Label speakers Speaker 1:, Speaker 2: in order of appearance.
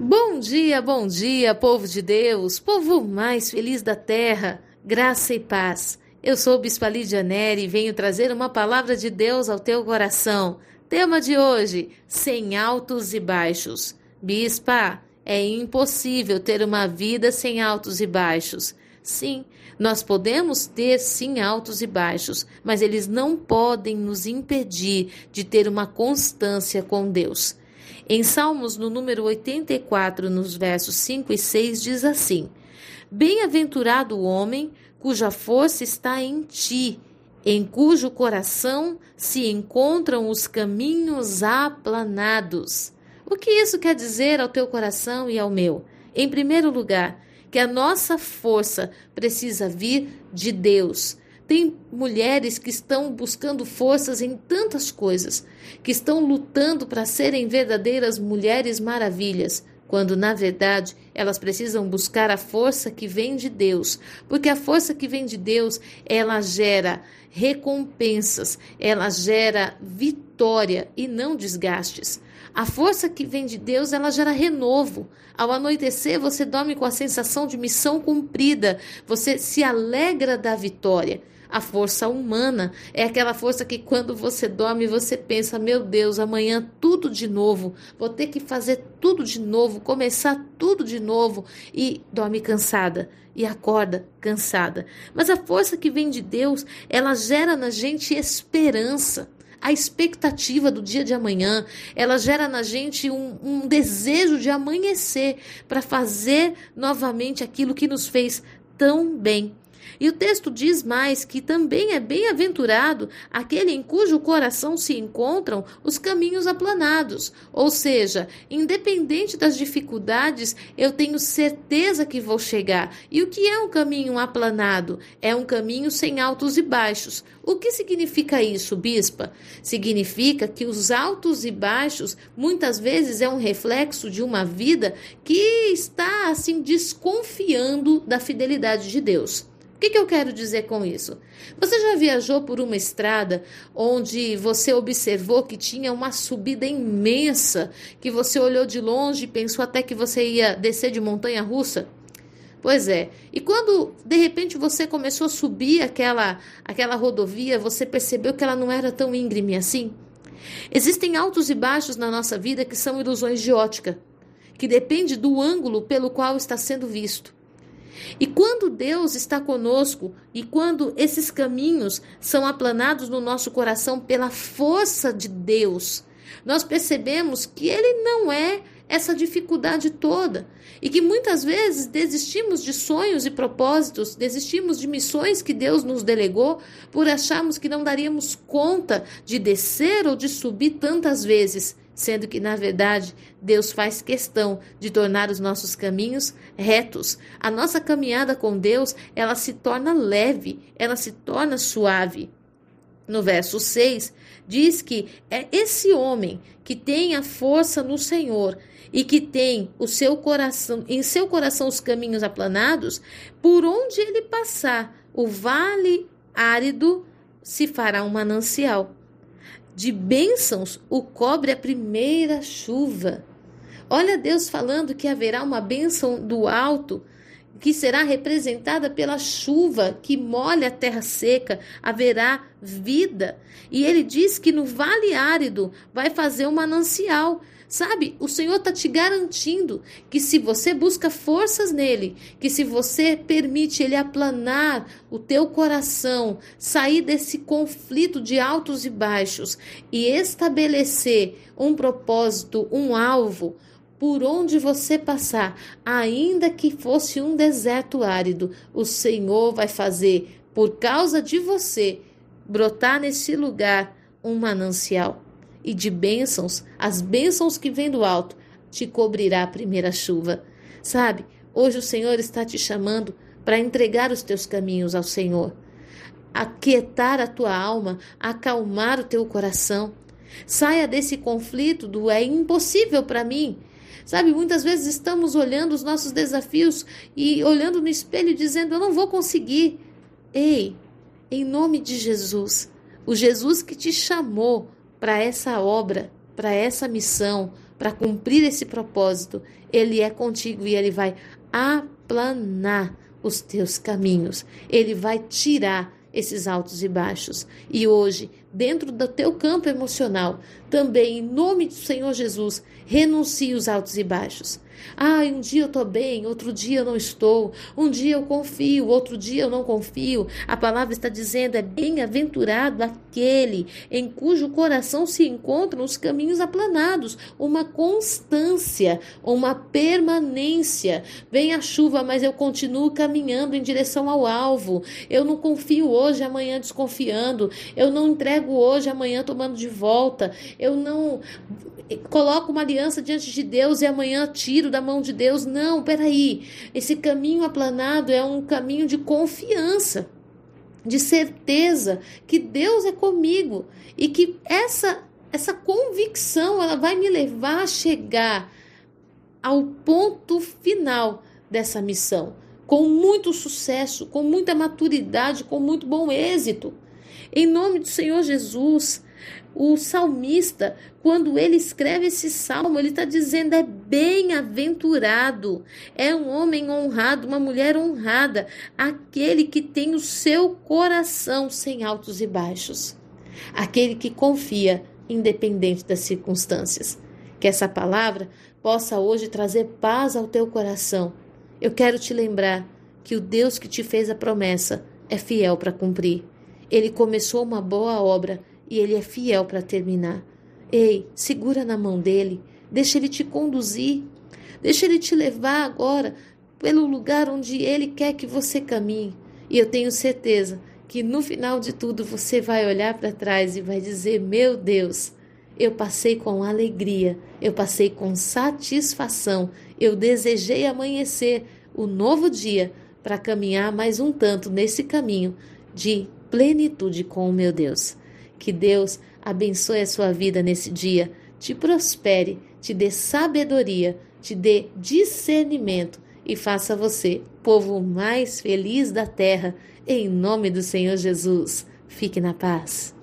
Speaker 1: Bom dia, bom dia, povo de Deus, povo mais feliz da terra, graça e paz. Eu sou o Bispa Lídia Neri e venho trazer uma palavra de Deus ao teu coração. Tema de hoje: sem altos e baixos. Bispa, é impossível ter uma vida sem altos e baixos. Sim, nós podemos ter sim altos e baixos, mas eles não podem nos impedir de ter uma constância com Deus. Em Salmos, no número 84, nos versos 5 e 6, diz assim: Bem-aventurado o homem cuja força está em ti, em cujo coração se encontram os caminhos aplanados. O que isso quer dizer ao teu coração e ao meu? Em primeiro lugar, que a nossa força precisa vir de Deus. Tem mulheres que estão buscando forças em tantas coisas, que estão lutando para serem verdadeiras mulheres maravilhas, quando na verdade elas precisam buscar a força que vem de Deus, porque a força que vem de Deus, ela gera recompensas, ela gera vitória e não desgastes. A força que vem de Deus, ela gera renovo. Ao anoitecer, você dorme com a sensação de missão cumprida, você se alegra da vitória. A força humana é aquela força que quando você dorme você pensa: meu Deus, amanhã tudo de novo, vou ter que fazer tudo de novo, começar tudo de novo e dorme cansada e acorda cansada. Mas a força que vem de Deus, ela gera na gente esperança a expectativa do dia de amanhã, ela gera na gente um, um desejo de amanhecer para fazer novamente aquilo que nos fez tão bem. E o texto diz mais que também é bem-aventurado aquele em cujo coração se encontram os caminhos aplanados. Ou seja, independente das dificuldades, eu tenho certeza que vou chegar. E o que é um caminho aplanado? É um caminho sem altos e baixos. O que significa isso, bispa? Significa que os altos e baixos muitas vezes é um reflexo de uma vida que está assim desconfiando da fidelidade de Deus. O que, que, eu quero dizer com isso? Você já viajou por uma estrada onde você observou que tinha uma subida imensa, que você olhou de longe e pensou até que você ia descer de montanha russa? Pois é. E quando de repente você começou a subir aquela aquela rodovia, você percebeu que ela não era tão íngreme assim? Existem altos e baixos na nossa vida que são ilusões de ótica, que depende do ângulo pelo qual está sendo visto. E quando Deus está conosco e quando esses caminhos são aplanados no nosso coração pela força de Deus, nós percebemos que Ele não é essa dificuldade toda. E que muitas vezes desistimos de sonhos e propósitos, desistimos de missões que Deus nos delegou por acharmos que não daríamos conta de descer ou de subir tantas vezes sendo que, na verdade, Deus faz questão de tornar os nossos caminhos retos. A nossa caminhada com Deus, ela se torna leve, ela se torna suave. No verso 6, diz que é esse homem que tem a força no Senhor e que tem o seu coração, em seu coração os caminhos aplanados, por onde ele passar, o vale árido se fará um manancial de bênçãos o cobre a primeira chuva. Olha Deus falando que haverá uma bênção do alto que será representada pela chuva que molha a terra seca, haverá vida. E ele diz que no vale árido vai fazer um manancial. Sabe, o Senhor está te garantindo que se você busca forças nele, que se você permite ele aplanar o teu coração, sair desse conflito de altos e baixos e estabelecer um propósito, um alvo, por onde você passar, ainda que fosse um deserto árido, o Senhor vai fazer, por causa de você, brotar nesse lugar um manancial e de bênçãos, as bênçãos que vêm do alto, te cobrirá a primeira chuva. Sabe, hoje o Senhor está te chamando para entregar os teus caminhos ao Senhor, aquietar a tua alma, acalmar o teu coração. Saia desse conflito do é impossível para mim. Sabe, muitas vezes estamos olhando os nossos desafios e olhando no espelho dizendo: Eu não vou conseguir. Ei, em nome de Jesus, o Jesus que te chamou para essa obra, para essa missão, para cumprir esse propósito, Ele é contigo e Ele vai aplanar os teus caminhos. Ele vai tirar esses altos e baixos. E hoje, dentro do teu campo emocional, também em nome do Senhor Jesus, renuncie os altos e baixos. Ah, um dia eu estou bem, outro dia eu não estou. Um dia eu confio, outro dia eu não confio. A palavra está dizendo: é bem-aventurado aquele em cujo coração se encontram os caminhos aplanados, uma constância, uma permanência. Vem a chuva, mas eu continuo caminhando em direção ao alvo. Eu não confio hoje, amanhã desconfiando. Eu não entrego hoje, amanhã tomando de volta. Eu não coloco uma aliança diante de Deus e amanhã tiro da mão de Deus. Não, peraí. Esse caminho aplanado é um caminho de confiança, de certeza que Deus é comigo e que essa essa convicção ela vai me levar a chegar ao ponto final dessa missão, com muito sucesso, com muita maturidade, com muito bom êxito. Em nome do Senhor Jesus, o salmista, quando ele escreve esse salmo, ele está dizendo: é bem-aventurado, é um homem honrado, uma mulher honrada, aquele que tem o seu coração sem altos e baixos, aquele que confia, independente das circunstâncias. Que essa palavra possa hoje trazer paz ao teu coração. Eu quero te lembrar que o Deus que te fez a promessa é fiel para cumprir. Ele começou uma boa obra e ele é fiel para terminar. Ei, segura na mão dele, deixa ele te conduzir, deixa ele te levar agora pelo lugar onde ele quer que você caminhe. E eu tenho certeza que no final de tudo você vai olhar para trás e vai dizer: Meu Deus, eu passei com alegria, eu passei com satisfação, eu desejei amanhecer o novo dia para caminhar mais um tanto nesse caminho de plenitude com o meu Deus. Que Deus abençoe a sua vida nesse dia, te prospere, te dê sabedoria, te dê discernimento e faça você povo mais feliz da terra, em nome do Senhor Jesus. Fique na paz.